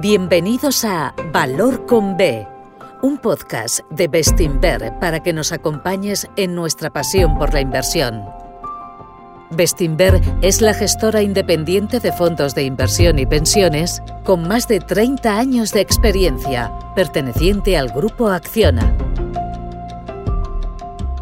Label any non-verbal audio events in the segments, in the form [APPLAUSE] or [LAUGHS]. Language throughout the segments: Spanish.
Bienvenidos a Valor con B, un podcast de Bestinver para que nos acompañes en nuestra pasión por la inversión. Bestinver es la gestora independiente de fondos de inversión y pensiones con más de 30 años de experiencia, perteneciente al grupo Acciona.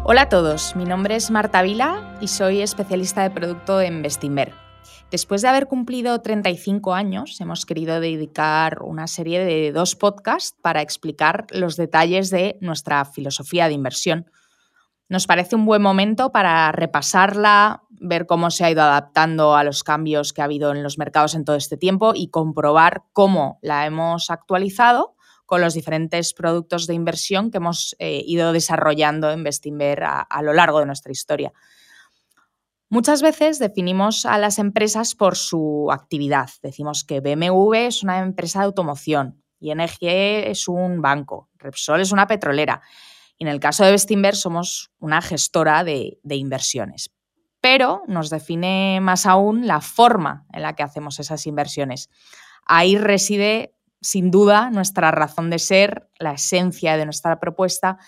Hola a todos, mi nombre es Marta Vila y soy especialista de producto en Bestinver. Después de haber cumplido 35 años, hemos querido dedicar una serie de dos podcasts para explicar los detalles de nuestra filosofía de inversión. Nos parece un buen momento para repasarla, ver cómo se ha ido adaptando a los cambios que ha habido en los mercados en todo este tiempo y comprobar cómo la hemos actualizado con los diferentes productos de inversión que hemos eh, ido desarrollando en Bestinver a lo largo de nuestra historia. Muchas veces definimos a las empresas por su actividad. Decimos que BMW es una empresa de automoción, ING es un banco, Repsol es una petrolera. Y en el caso de Bestinver somos una gestora de, inversiones. Pero nos define más aún la forma en la que hacemos esas inversiones. Ahí reside, sin duda, nuestra razón de ser, la esencia de nuestra propuesta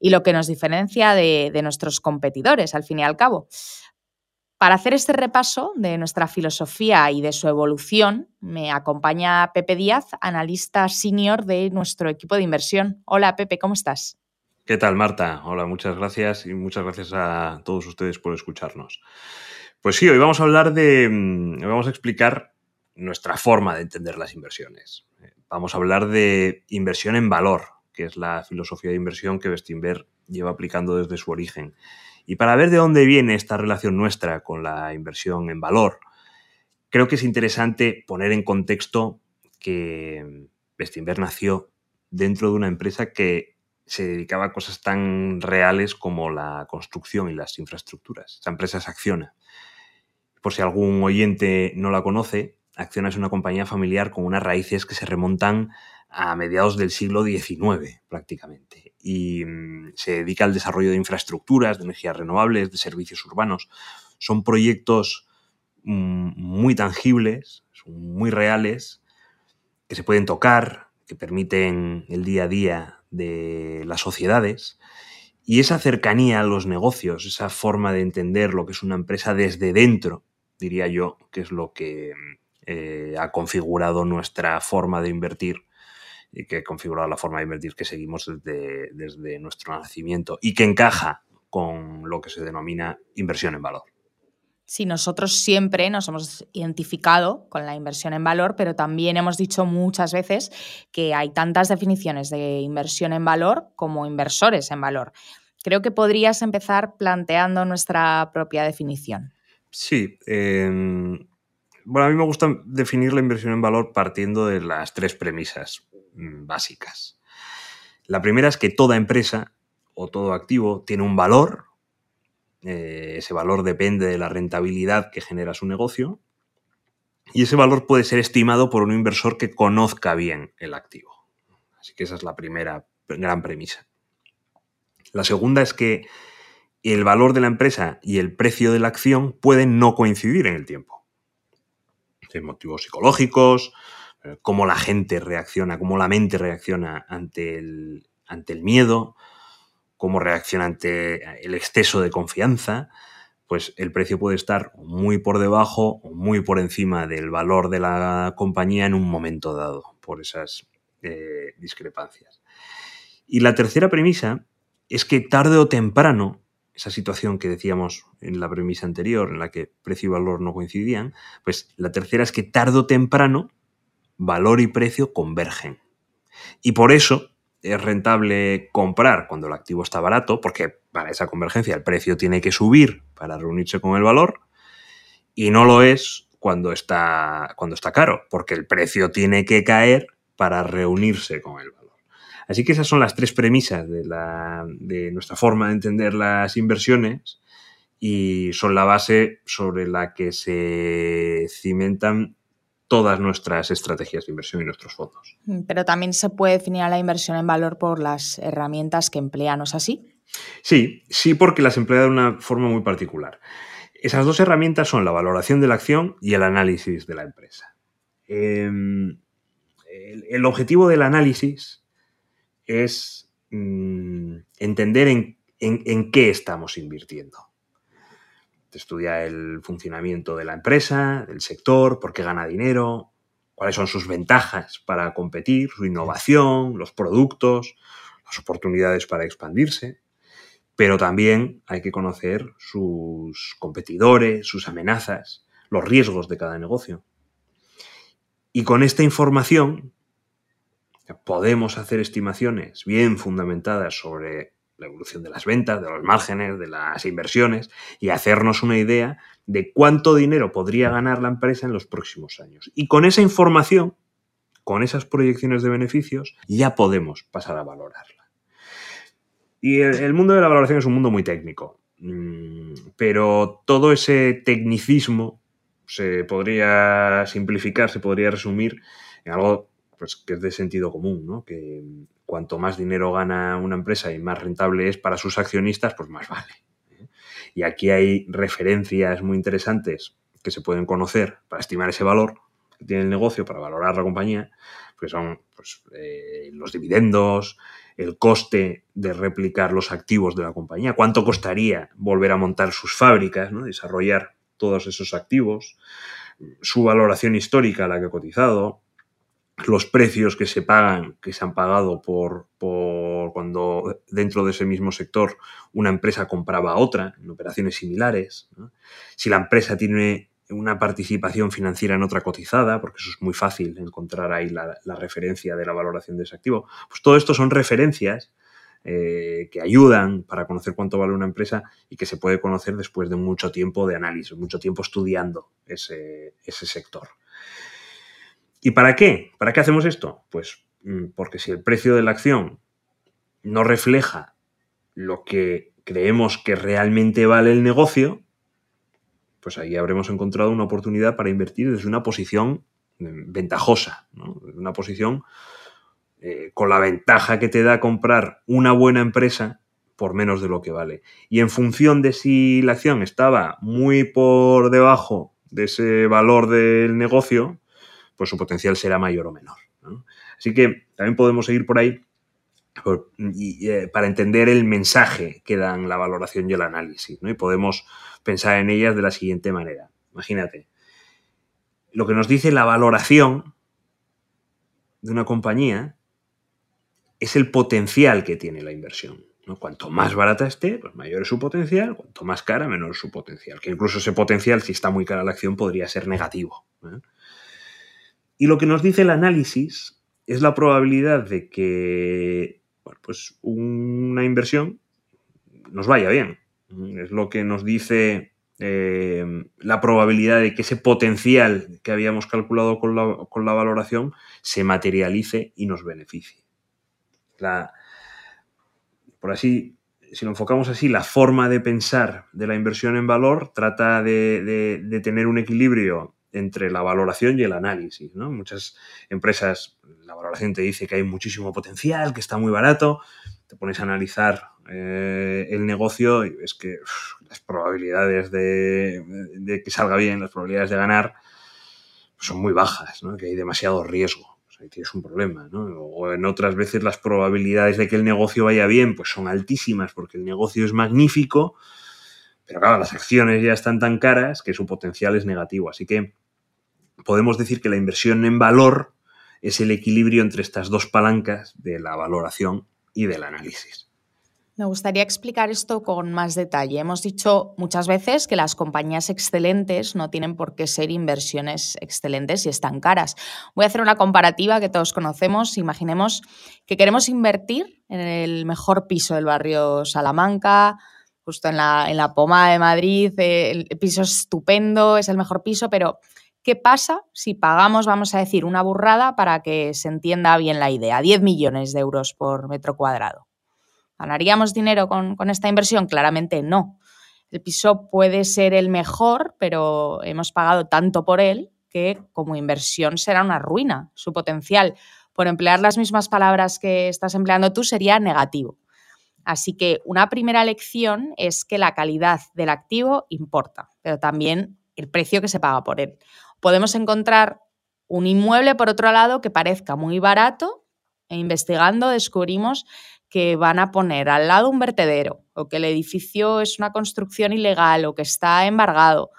y lo que nos diferencia de nuestros competidores, al fin y al cabo. Para hacer este repaso de nuestra filosofía y de su evolución, me acompaña Pepe Díaz, analista senior de nuestro equipo de inversión. Hola Pepe, ¿cómo estás? ¿Qué tal, Marta? Hola, muchas gracias y muchas gracias a todos ustedes por escucharnos. Pues sí, hoy vamos a hablar de, mm, vamos a explicar nuestra forma de entender las inversiones. Vamos a hablar de inversión en valor, que es la filosofía de inversión que Bestinver lleva aplicando desde su origen y para ver de dónde viene esta relación nuestra con la inversión en valor, creo que es interesante poner en contexto que Bestinver nació dentro de una empresa que se dedicaba a cosas tan reales como la construcción y las infraestructuras. Esa empresa es Acciona. Por si algún oyente no la conoce, Acciona es una compañía familiar con unas raíces que se remontan a mediados del siglo XIX prácticamente y mm, se dedica al desarrollo de infraestructuras, de energías renovables, de servicios urbanos. Son proyectos mm, muy tangibles, muy reales, que se pueden tocar, que permiten el día a día de las sociedades. Y esa cercanía a los negocios, esa forma de entender lo que es una empresa desde dentro, diría yo, que es lo que mm, eh, ha configurado nuestra forma de invertir y que ha configurado la forma de invertir que seguimos desde, desde nuestro nacimiento y que encaja con lo que se denomina inversión en valor. Sí, nosotros siempre nos hemos identificado con la inversión en valor, pero también hemos dicho muchas veces que hay tantas definiciones de inversión en valor como inversores en valor. Creo que podrías empezar planteando nuestra propia definición. Sí. Em, bueno, a mí me gusta definir la inversión en valor partiendo de las tres premisas. Mm, básicas. La primera es que toda empresa o todo activo tiene un valor. Eh, ese valor depende de la rentabilidad que genera su negocio. Y ese valor puede ser estimado por un inversor que conozca bien el activo. Así que esa es la primera gran premisa. La segunda es que el valor de la empresa y el precio de la acción pueden no coincidir en el tiempo. Motivos psicológicos, eh, cómo la gente reacciona, cómo la mente reacciona ante el, ante el miedo, cómo reacciona ante el exceso de confianza, pues el precio puede estar muy por debajo o muy por encima del valor de la compañía en un momento dado, por esas eh, discrepancias. Y la tercera premisa es que tarde o temprano, esa situación que decíamos en la premisa anterior, en la que precio y valor no coincidían, pues la tercera es que tarde o temprano valor y precio convergen. Y por eso es rentable comprar cuando el activo está barato, porque para esa convergencia el precio tiene que subir para reunirse con el valor, y no lo es cuando está, cuando está caro, porque el precio tiene que caer para reunirse con el valor. Así que esas son las tres premisas de, la, de nuestra forma de entender las inversiones y son la base sobre la que se cimentan todas nuestras estrategias de inversión y nuestros fondos. Pero también se puede definir a la inversión en valor por las herramientas que emplea, ¿no es así? Sí, sí, porque las emplea de una forma muy particular. Esas dos herramientas son la valoración de la acción y el análisis de la empresa. Em, el, objetivo del análisis es mm, entender en, qué estamos invirtiendo. Estudia el funcionamiento de la empresa, del sector, por qué gana dinero, cuáles son sus ventajas para competir, su innovación, los productos, las oportunidades para expandirse. Pero también hay que conocer sus competidores, sus amenazas, los riesgos de cada negocio. Y con esta información podemos hacer estimaciones bien fundamentadas sobre la evolución de las ventas, de los márgenes, de las inversiones y hacernos una idea de cuánto dinero podría ganar la empresa en los próximos años. Y con esa información, con esas proyecciones de beneficios, ya podemos pasar a valorarla. Y el, mundo de la valoración es un mundo muy técnico, mm, pero todo ese tecnicismo se podría simplificar, se podría resumir en algo pues, que es de sentido común, ¿no? que cuanto más dinero gana una empresa y más rentable es para sus accionistas, pues más vale. ¿eh? Y aquí hay referencias muy interesantes que se pueden conocer para estimar ese valor que tiene el negocio, para valorar la compañía, que son pues, eh, los dividendos, el coste de replicar los activos de la compañía, cuánto costaría volver a montar sus fábricas, ¿no? desarrollar todos esos activos, su valoración histórica a la que ha cotizado, los precios que se pagan, que se han pagado por, cuando dentro de ese mismo sector una empresa compraba a otra en operaciones similares, si la empresa tiene una participación financiera en otra cotizada, porque eso es muy fácil encontrar ahí la, referencia de la valoración de ese activo, pues todo esto son referencias eh, que ayudan para conocer cuánto vale una empresa y que se puede conocer después de mucho tiempo de análisis, mucho tiempo estudiando ese, sector. ¿Y para qué? ¿Para qué hacemos esto? Pues mm, porque si el precio de la acción no refleja lo que creemos que realmente vale el negocio, pues ahí habremos encontrado una oportunidad para invertir desde una posición mm, ventajosa, una posición eh, con la ventaja que te da comprar una buena empresa por menos de lo que vale. Y en función de si la acción estaba muy por debajo de ese valor del negocio, pues su potencial será mayor o menor. Así que también podemos seguir por ahí eh, para entender el mensaje que dan la valoración y el análisis. Y podemos pensar en ellas de la siguiente manera. Imagínate, lo que nos dice la valoración de una compañía es el potencial que tiene la inversión. ¿no? Cuanto más barata esté, pues mayor es su potencial, cuanto más cara, menor es su potencial. Que incluso ese potencial, si está muy cara la acción, podría ser negativo. Y lo que nos dice el análisis es la probabilidad de que pues una inversión nos vaya bien. Es lo que nos dice eh, la probabilidad de que ese potencial que habíamos calculado con la, con la valoración se materialice y nos beneficie por así, si lo enfocamos así, la forma de pensar de la inversión en valor trata de, tener un equilibrio entre la valoración y el análisis. Muchas empresas, la valoración te dice que hay muchísimo potencial, que está muy barato, te pones a analizar eh, el negocio y ves que las probabilidades de, que salga bien, las probabilidades de ganar, son muy bajas, que hay demasiado riesgo ahí tienes un problema, ¿no? O en otras veces las probabilidades de que el negocio vaya bien, pues son altísimas porque el negocio es magnífico, pero claro, las acciones ya están tan caras que su potencial es negativo. Así que podemos decir que la inversión en valor es el equilibrio entre estas dos palancas de la valoración y del análisis. Me gustaría explicar esto con más detalle. Hemos dicho muchas veces que las compañías excelentes no tienen por qué ser inversiones excelentes y están caras. Voy a hacer una comparativa que todos conocemos. Imaginemos que queremos invertir en el mejor piso del barrio Salamanca, justo en la, en la Poma de Madrid. El piso es estupendo, es el mejor piso, pero ¿qué pasa si pagamos, vamos a decir, una burrada para que se entienda bien la idea? 10 millones de euros por metro cuadrado. ¿Ganaríamos dinero con, esta inversión? Claramente no. El piso puede ser el mejor, pero hemos pagado tanto por él que como inversión será una ruina. Su potencial, por emplear las mismas palabras que estás empleando tú, sería negativo. Así que una primera lección es que la calidad del activo importa, pero también el precio que se paga por él. Podemos encontrar Un inmueble, por otro lado, que parezca muy barato e investigando descubrimos que van a poner al lado un vertedero o que el edificio es una construcción ilegal o que está embargado.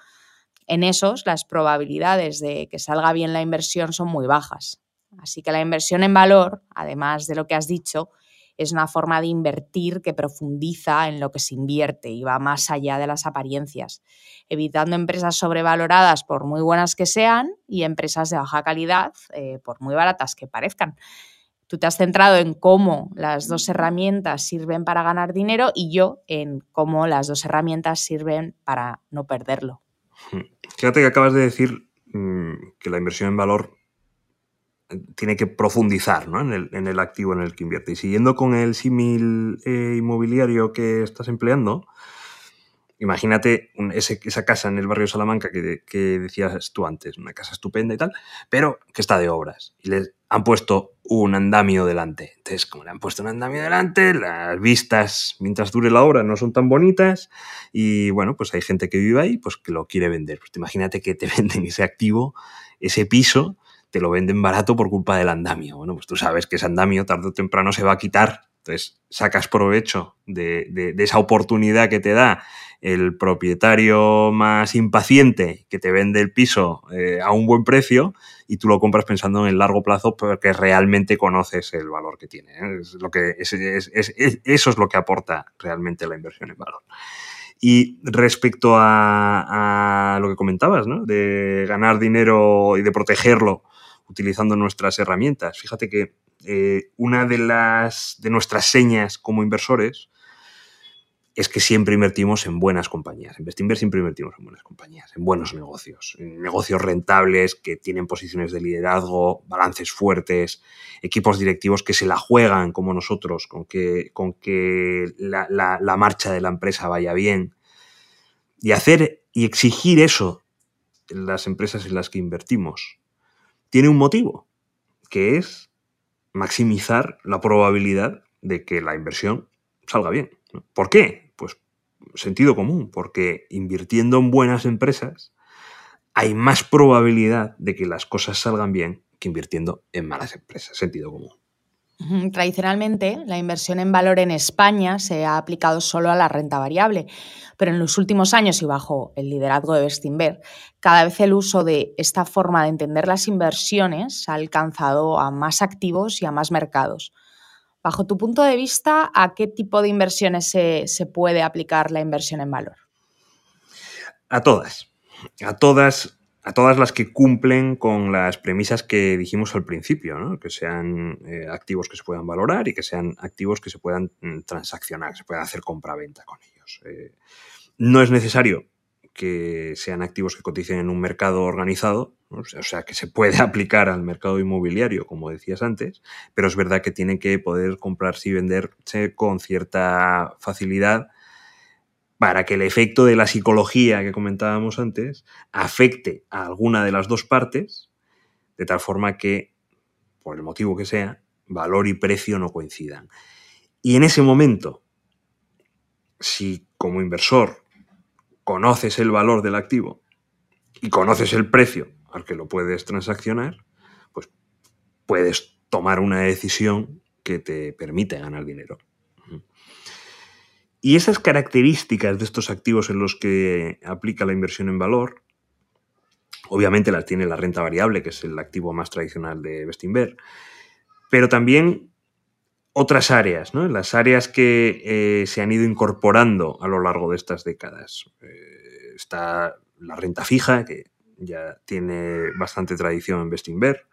En esos las probabilidades de que salga bien la inversión son muy bajas. Así que la inversión en valor, además de lo que has dicho, es una forma de invertir que profundiza en lo que se invierte y va más allá de las apariencias, evitando empresas sobrevaloradas por muy buenas que sean y empresas de baja calidad eh, por muy baratas que parezcan. Tú te has centrado en cómo las dos herramientas sirven para ganar dinero y yo en cómo las dos herramientas sirven para no perderlo. Fíjate que acabas de decir mm, que la inversión en valor tiene que profundizar en, el, activo en el que invierte. Y siguiendo con el símil eh, inmobiliario que estás empleando, imagínate esa casa en el barrio Salamanca que, que, decías tú antes, una casa estupenda y tal, pero que está de obras. Y les han puesto un andamio delante. Entonces, como le han puesto un andamio delante, las vistas mientras dure la obra no son tan bonitas y bueno, pues hay gente que vive ahí pues que lo quiere vender. Pues imagínate que te [LAUGHS] venden ese activo, ese piso te lo venden barato por culpa del andamio. Bueno, pues tú sabes que ese andamio tarde o temprano se va a quitar. Entonces sacas provecho de, esa oportunidad que te da el propietario más impaciente que te vende el piso eh, a un buen precio y tú lo compras pensando en el largo plazo porque realmente conoces el valor que tiene. ¿eh? Es lo que, eso es lo que aporta realmente la inversión en valor. Y respecto a, a, lo que comentabas, ¿no? de ganar dinero y de protegerlo utilizando nuestras herramientas. Fíjate que eh, una de, las, de nuestras señas como inversores es que siempre invertimos en buenas compañías. En Bestinver siempre invertimos en buenas compañías, en buenos negocios, en negocios rentables que tienen posiciones de liderazgo, balances fuertes, equipos directivos que se la juegan como nosotros, con que, con que la, la marcha de la empresa vaya bien. Y hacer y exigir eso en las empresas en las que invertimos tiene un motivo, que es maximizar la probabilidad de que la inversión salga bien. ¿Por qué? Pues sentido común, porque invirtiendo en buenas empresas hay más probabilidad de que las cosas salgan bien que invirtiendo en malas empresas. Sentido común. Tradicionalmente, la inversión en valor en España se ha aplicado solo a la renta variable, pero en los últimos años y bajo el liderazgo de Bestinver, cada vez el uso de esta forma de entender las inversiones ha alcanzado a más activos y a más mercados. Bajo tu punto de vista, ¿a qué tipo de inversiones se, se puede aplicar la inversión en valor? A todas. A todas a todas las que cumplen con las premisas que dijimos al principio, que sean eh, activos que se puedan valorar y que sean activos que se puedan mm, transaccionar, que se puedan hacer compra-venta con ellos. Eh, no es necesario que sean activos que coticen en un mercado organizado, o sea, que se puede [LAUGHS] aplicar al mercado inmobiliario, como decías antes, pero es verdad que tienen que poder comprarse y venderse con cierta facilidad para que el efecto de la psicología que comentábamos antes afecte a alguna de las dos partes, de tal forma que, por el motivo que sea, valor y precio no coincidan. Y en ese momento, si como inversor conoces el valor del activo y conoces el precio al que lo puedes transaccionar, pues puedes tomar una decisión que te permite ganar dinero. Y esas características de estos activos en los que aplica la inversión en valor, obviamente las tiene la renta variable, que es el activo más tradicional de Bestinver, pero también otras áreas, ¿no? las áreas que eh, se han ido incorporando a lo largo de estas décadas. Eh, está la renta fija, que ya tiene bastante tradición en Bestinver.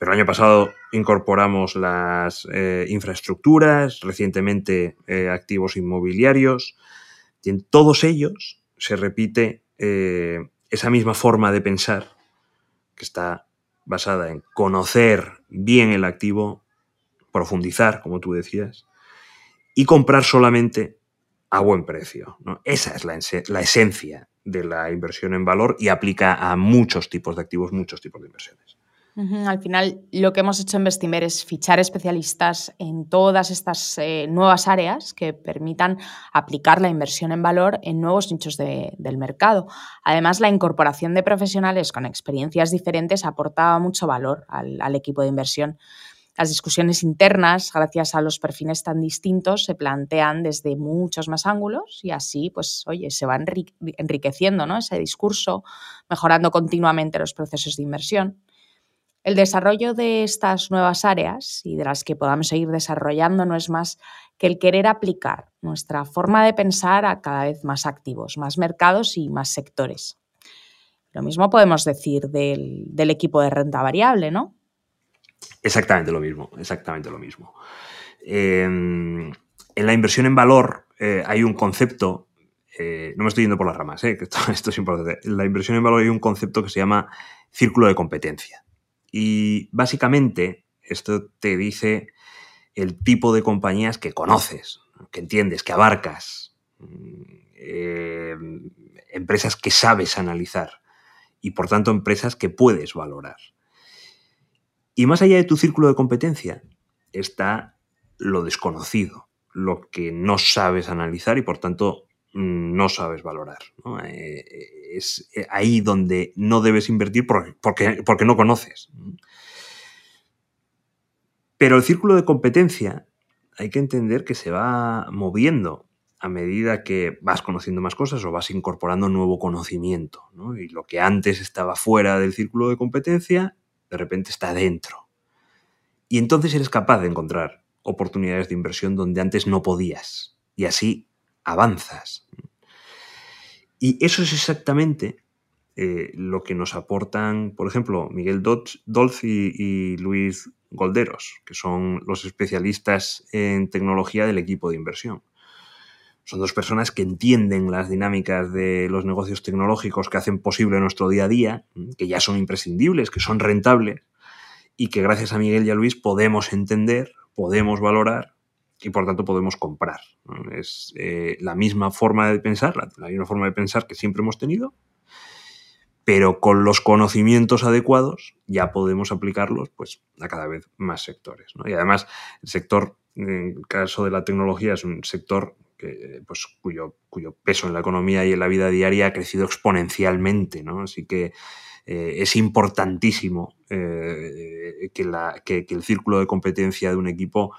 Pero el año pasado incorporamos las eh, infraestructuras, recientemente eh, activos inmobiliarios, y en todos ellos se repite eh, esa misma forma de pensar que está basada en conocer bien el activo, profundizar, como tú decías, y comprar solamente a buen precio. Esa es la, la esencia de la inversión en valor y aplica a muchos tipos de activos, muchos tipos de inversiones. Al final, lo que hemos hecho en Vestimer es fichar especialistas en todas estas eh, nuevas áreas que permitan aplicar la inversión en valor en nuevos nichos del mercado. Además, la incorporación de profesionales con experiencias diferentes aporta mucho valor al, equipo de inversión. Las discusiones internas, gracias a los perfiles tan distintos, se plantean desde muchos más ángulos y así, pues, oye, se va enriqueciendo ¿no? ese discurso, mejorando continuamente los procesos de inversión. El desarrollo de estas nuevas áreas y de las que podamos seguir desarrollando no es más que el querer aplicar nuestra forma de pensar a cada vez más activos, más mercados y más sectores. Lo mismo podemos decir del, equipo de renta variable, ¿no? Exactamente lo mismo, exactamente lo mismo. Em, en la inversión en valor eh, hay un concepto, eh, no me estoy yendo por las ramas, eh, esto, [LAUGHS] esto es importante. En la inversión en valor hay un concepto que se llama círculo de competencia. Y básicamente esto te dice el tipo de compañías que conoces, que entiendes, que abarcas, eh, empresas que sabes analizar y por tanto empresas que puedes valorar. Y más allá de tu círculo de competencia está lo desconocido, lo que no sabes analizar y por tanto no sabes valorar. Eh, es eh, ahí donde no debes invertir porque, porque no conoces. Pero el círculo de competencia hay que entender que se va moviendo a medida que vas conociendo más cosas o vas incorporando nuevo conocimiento. Y lo que antes estaba fuera del círculo de competencia, de repente está dentro. Y entonces eres capaz de encontrar oportunidades de inversión donde antes no podías. Y así avanzas. Y eso es exactamente eh, lo que nos aportan, por ejemplo, Miguel Dolz y, Luis Golderos, que son los especialistas en tecnología del equipo de inversión. Son dos personas que entienden las dinámicas de los negocios tecnológicos que hacen posible nuestro día a día, que ya son imprescindibles, que son rentables y que gracias a Miguel y a Luis podemos entender, podemos valorar y por tanto podemos comprar. Es eh, la misma forma de pensar, la, misma forma de pensar que siempre hemos tenido, pero con los conocimientos adecuados ya podemos aplicarlos pues, a cada vez más sectores. Y además, el sector, en el caso de la tecnología, es un sector que, pues, cuyo, peso en la economía y en la vida diaria ha crecido exponencialmente. Así que eh, es importantísimo eh, que, la, que el círculo de competencia de un equipo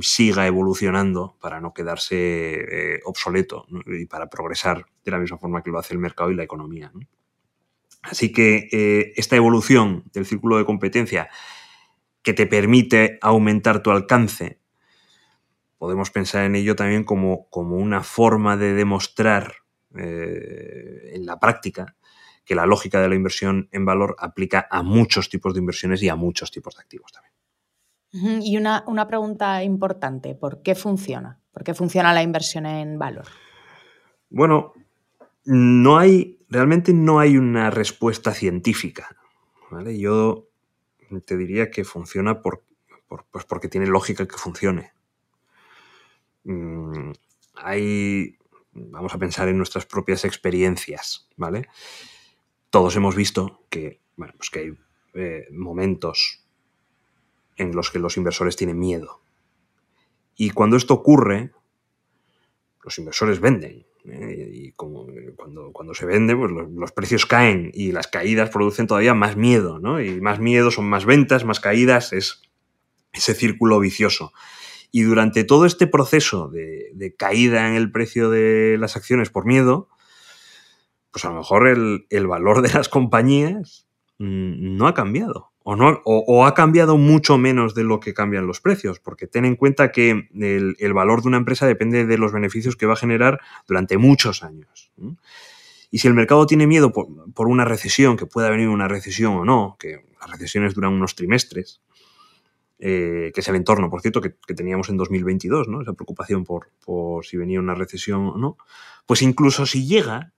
siga evolucionando para no quedarse eh, obsoleto y para progresar de la misma forma que lo hace el mercado y la economía. Así que eh, esta evolución del círculo de competencia que te permite aumentar tu alcance, podemos pensar en ello también como, como una forma de demostrar eh, en la práctica que la lógica de la inversión en valor aplica a muchos tipos de inversiones y a muchos tipos de activos también. Y una, pregunta importante, ¿por qué funciona? ¿Por qué funciona la inversión en valor? Bueno, no hay, realmente no hay una respuesta científica. Yo te diría que funciona por, pues porque tiene lógica que funcione. Mm, hay, vamos a pensar en nuestras propias experiencias, ¿vale? Todos hemos visto que, bueno, pues que hay eh, momentos en los que los inversores tienen miedo. Y cuando esto ocurre, los inversores venden. ¿eh? Y cuando, cuando, se vende, pues los, precios caen y las caídas producen todavía más miedo, ¿no? Y más miedo son más ventas, más caídas, es ese círculo vicioso. Y durante todo este proceso de, de caída en el precio de las acciones por miedo, pues a lo mejor el, el valor de las compañías mm, no ha cambiado o, no, o, ha cambiado mucho menos de lo que cambian los precios, porque ten en cuenta que el, valor de una empresa depende de los beneficios que va a generar durante muchos años. Y si el mercado tiene miedo por, una recesión, que pueda venir una recesión o no, que las recesiones duran unos trimestres, eh, que es el entorno, por cierto, que, teníamos en 2022, ¿no? esa preocupación por, por si venía una recesión o no, pues incluso si llega,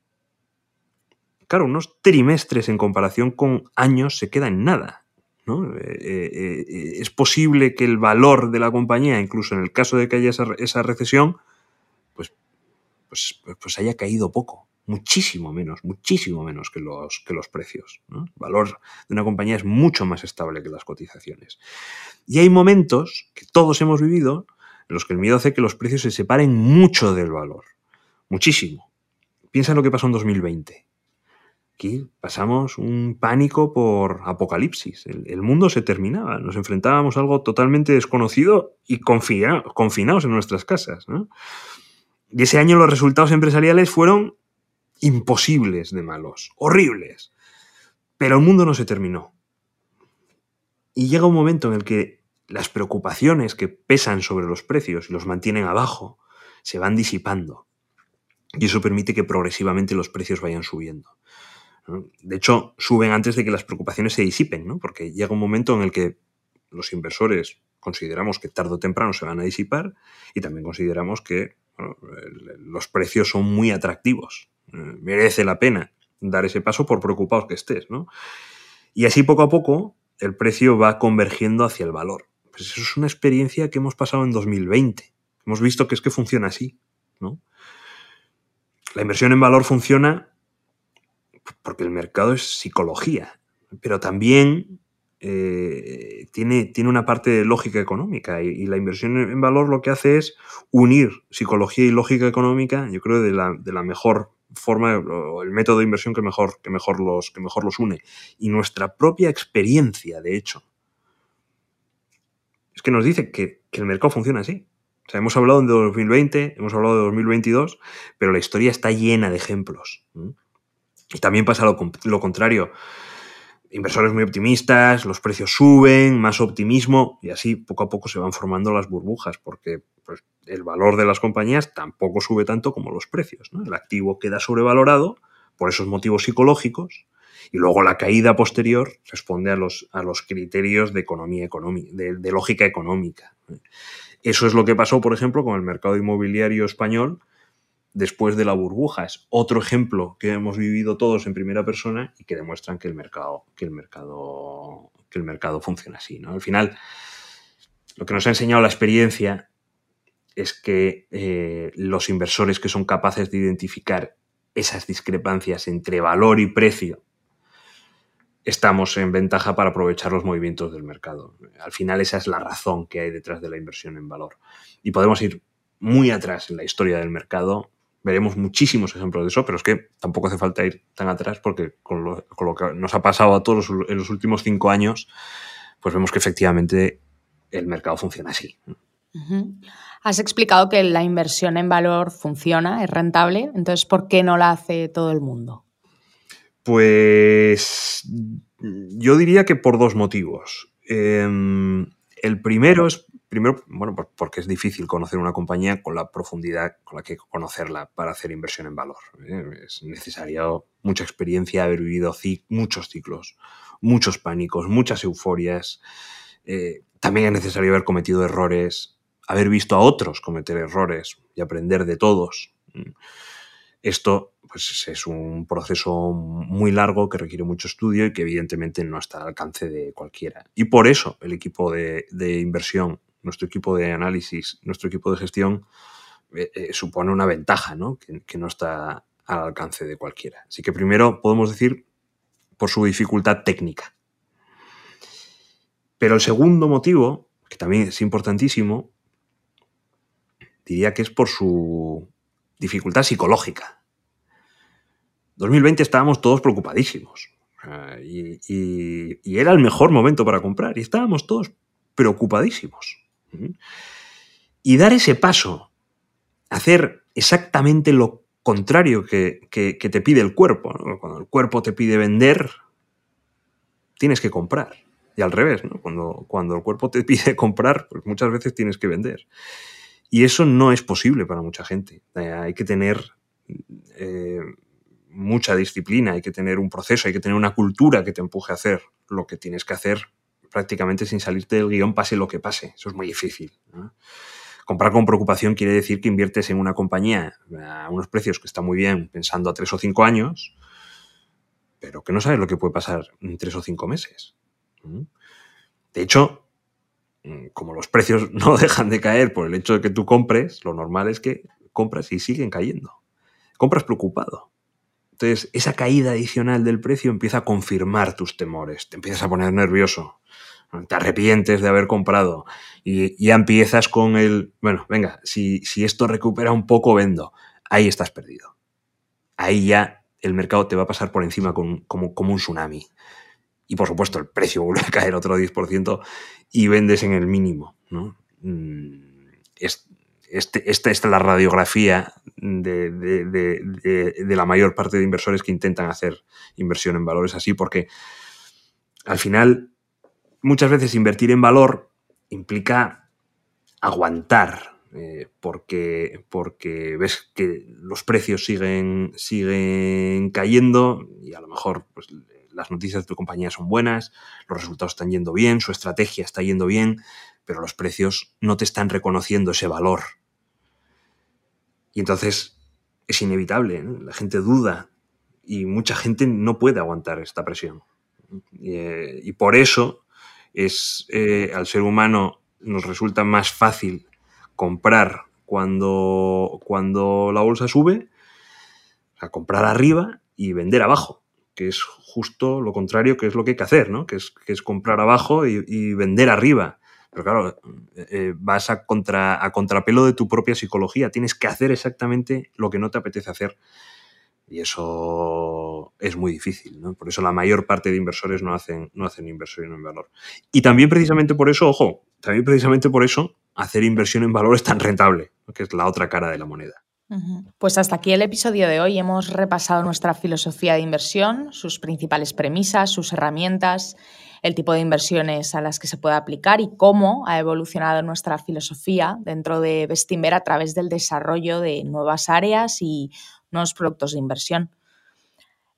claro, unos trimestres en comparación con años se queda en nada. Eh, eh, eh, es posible que el valor de la compañía, incluso en el caso de que haya esa, recesión, pues, pues, pues, haya caído poco. muchísimo menos, muchísimo menos que los, que los precios. El valor de una compañía es mucho más estable que las cotizaciones. Y hay momentos que todos hemos vivido en los que el miedo hace que los precios se separen mucho del valor. Muchísimo. Piensa en lo que pasó en 2020. Aquí pasamos un pánico por apocalipsis. El, mundo se terminaba. Nos enfrentábamos a algo totalmente desconocido y confinados en nuestras casas. Y ese año los resultados empresariales fueron imposibles de malos, horribles. Pero el mundo no se terminó. Y llega un momento en el que las preocupaciones que pesan sobre los precios y los mantienen abajo se van disipando. Y eso permite que progresivamente los precios vayan subiendo. De hecho, suben antes de que las preocupaciones se disipen, ¿no? porque llega un momento en el que los inversores consideramos que tarde o temprano se van a disipar y también consideramos que los precios son muy atractivos. Eh, merece la pena dar ese paso por preocupados que estés. ¿no? Y así poco a poco el precio va convergiendo hacia el valor. Pues eso es una experiencia que hemos pasado en 2020. Hemos visto que es que funciona así. ¿no? La inversión en valor funciona porque el mercado es psicología, pero también eh, tiene, tiene, una parte de lógica económica y, la inversión en valor lo que hace es unir psicología y lógica económica, yo creo, de la, de la mejor forma o el método de inversión que mejor, que, mejor los, que mejor los une. Y nuestra propia experiencia, de hecho, es que nos dice que, que el mercado funciona así. O sea, hemos hablado de 2020, hemos hablado de 2022, pero la historia está llena de ejemplos. Y también pasa lo, contrario. Inversores muy optimistas, los precios suben, más optimismo y así poco a poco se van formando las burbujas porque pues, el valor de las compañías tampoco sube tanto como los precios. El activo queda sobrevalorado por esos motivos psicológicos y luego la caída posterior responde a los, a los criterios de, economía, de lógica económica. Eso es lo que pasó, por ejemplo, con el mercado inmobiliario español después de la burbuja. Es otro ejemplo que hemos vivido todos en primera persona y que demuestran que el mercado, que el mercado, que el mercado funciona así. ¿no? Al final, lo que nos ha enseñado la experiencia es que eh, los inversores que son capaces de identificar esas discrepancias entre valor y precio estamos en ventaja para aprovechar los movimientos del mercado. Al final esa es la razón que hay detrás de la inversión en valor. Y podemos ir muy atrás en la historia del mercado. Veremos muchísimos ejemplos de eso, pero es que tampoco hace falta ir tan atrás porque con lo, que nos ha pasado a todos en los últimos cinco años, pues vemos que efectivamente el mercado funciona así. Has explicado que la inversión en valor funciona, es rentable, entonces ¿por qué no la hace todo el mundo? Pues yo diría que por dos motivos. Em, el primero es, primero, bueno, porque es difícil conocer una compañía con la profundidad con la que conocerla para hacer inversión en valor. ¿eh? Es necesario mucha experiencia, haber vivido muchos ciclos, muchos pánicos, muchas euforias. Eh, también es necesario haber cometido errores, haber visto a otros cometer errores y aprender de todos. Esto pues, es un proceso muy largo que requiere mucho estudio y que evidentemente no está al alcance de cualquiera. Y por eso el equipo de, inversión, nuestro equipo de análisis, nuestro equipo de gestión eh, eh, supone una ventaja. Que, no está al alcance de cualquiera. Así que primero podemos decir por su dificultad técnica. Pero el segundo motivo, que también es importantísimo, diría que es por su dificultad psicológica. 2020 estábamos todos preocupadísimos. Y, era el mejor momento para comprar. Y estábamos todos preocupadísimos. Y dar ese paso, hacer exactamente lo contrario que, te pide el cuerpo. Cuando el cuerpo te pide vender, tienes que comprar. Y al revés, cuando, cuando el cuerpo te [LAUGHS] pide comprar, pues muchas veces tienes que vender. Y eso no es posible para mucha gente. Eh, hay que tener eh, mucha disciplina, hay que tener un proceso, hay que tener una cultura que te empuje a hacer lo que tienes que hacer prácticamente sin salirte del guion, pase lo que pase. Eso es muy difícil. Comprar con preocupación quiere decir que inviertes en una compañía a unos precios que están muy bien pensando a tres o cinco años, pero que no sabes lo que puede pasar en tres o cinco meses. De hecho, Mm, como los precios [LAUGHS] no dejan de caer por el hecho de que tú compres, lo normal es que compras y siguen cayendo. Compras preocupado. Entonces, esa caída adicional del precio empieza a confirmar tus temores, te empiezas a poner nervioso, te arrepientes de haber comprado y ya empiezas con el, bueno, venga, si, si esto recupera un poco, vendo. Ahí estás perdido. Ahí ya el mercado te va a pasar por encima como, como un tsunami. Y por supuesto, el precio vuelve a caer otro 10% y vendes en el mínimo. ¿no? Mm, este, esta es la radiografía de, de, la mayor parte de inversores que intentan hacer inversión en valores así, porque al final muchas veces invertir en valor implica aguantar, eh, porque, porque ves que los precios siguen, siguen cayendo y a lo mejor pues, las noticias de tu compañía son buenas, los resultados están yendo bien, su estrategia está yendo bien, pero los precios no te están reconociendo ese valor. Y entonces es inevitable, la gente duda y mucha gente no puede aguantar esta presión. Y, eh, por eso es eh, al ser humano nos resulta más fácil comprar cuando, cuando la bolsa sube, comprar arriba y vender abajo, que es justo lo contrario que es lo que hay que hacer, ¿no? que, es, que es comprar abajo y, vender arriba. Pero claro, eh, eh, vas a, contra, a contrapelo de tu propia psicología, tienes que hacer exactamente lo que no te apetece hacer. Y eso es muy difícil, ¿no? Por eso la mayor parte de inversores no hacen, no hacen inversión en valor. Y también precisamente por eso, ojo, también precisamente por eso hacer inversión en valor es tan rentable, que es la otra cara de la moneda. Pues hasta aquí el episodio de hoy. Hemos repasado nuestra filosofía de inversión, sus principales premisas, sus herramientas, el tipo de inversiones a las que se puede aplicar y cómo ha evolucionado nuestra filosofía dentro de Bestinver a través del desarrollo de nuevas áreas y nuevos productos de inversión.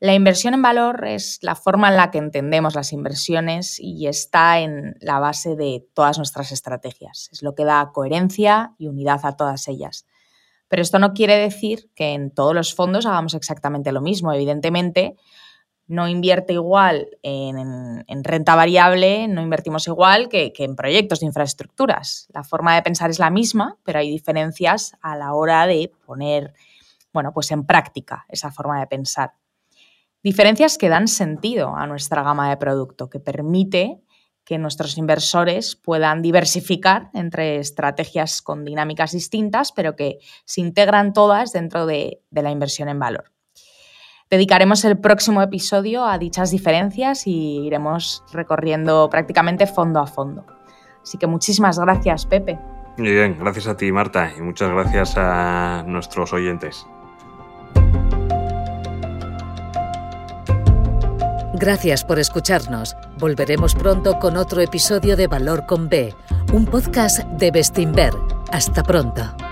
La inversión en valor es la forma en la que entendemos las inversiones y está en la base de todas nuestras estrategias. Es lo que da coherencia y unidad a todas ellas. Pero esto no quiere decir que en todos los fondos hagamos exactamente lo mismo. Evidentemente, no invierte igual en, renta variable, no invertimos igual que, en proyectos de infraestructuras. La forma de pensar es la misma, pero hay diferencias a la hora de poner bueno, pues en práctica esa forma de pensar. Diferencias que dan sentido a nuestra gama de producto, que permite que nuestros inversores puedan diversificar entre estrategias con dinámicas distintas, pero que se integran todas dentro de, de la inversión en valor. Dedicaremos el próximo episodio a dichas diferencias y iremos recorriendo prácticamente fondo a fondo. Así que muchísimas gracias, Pepe. Muy bien, gracias a ti, Marta, y muchas gracias a nuestros oyentes. Gracias por escucharnos. Volveremos pronto con otro episodio de Valor con B, un podcast de Bestinver. Hasta pronto.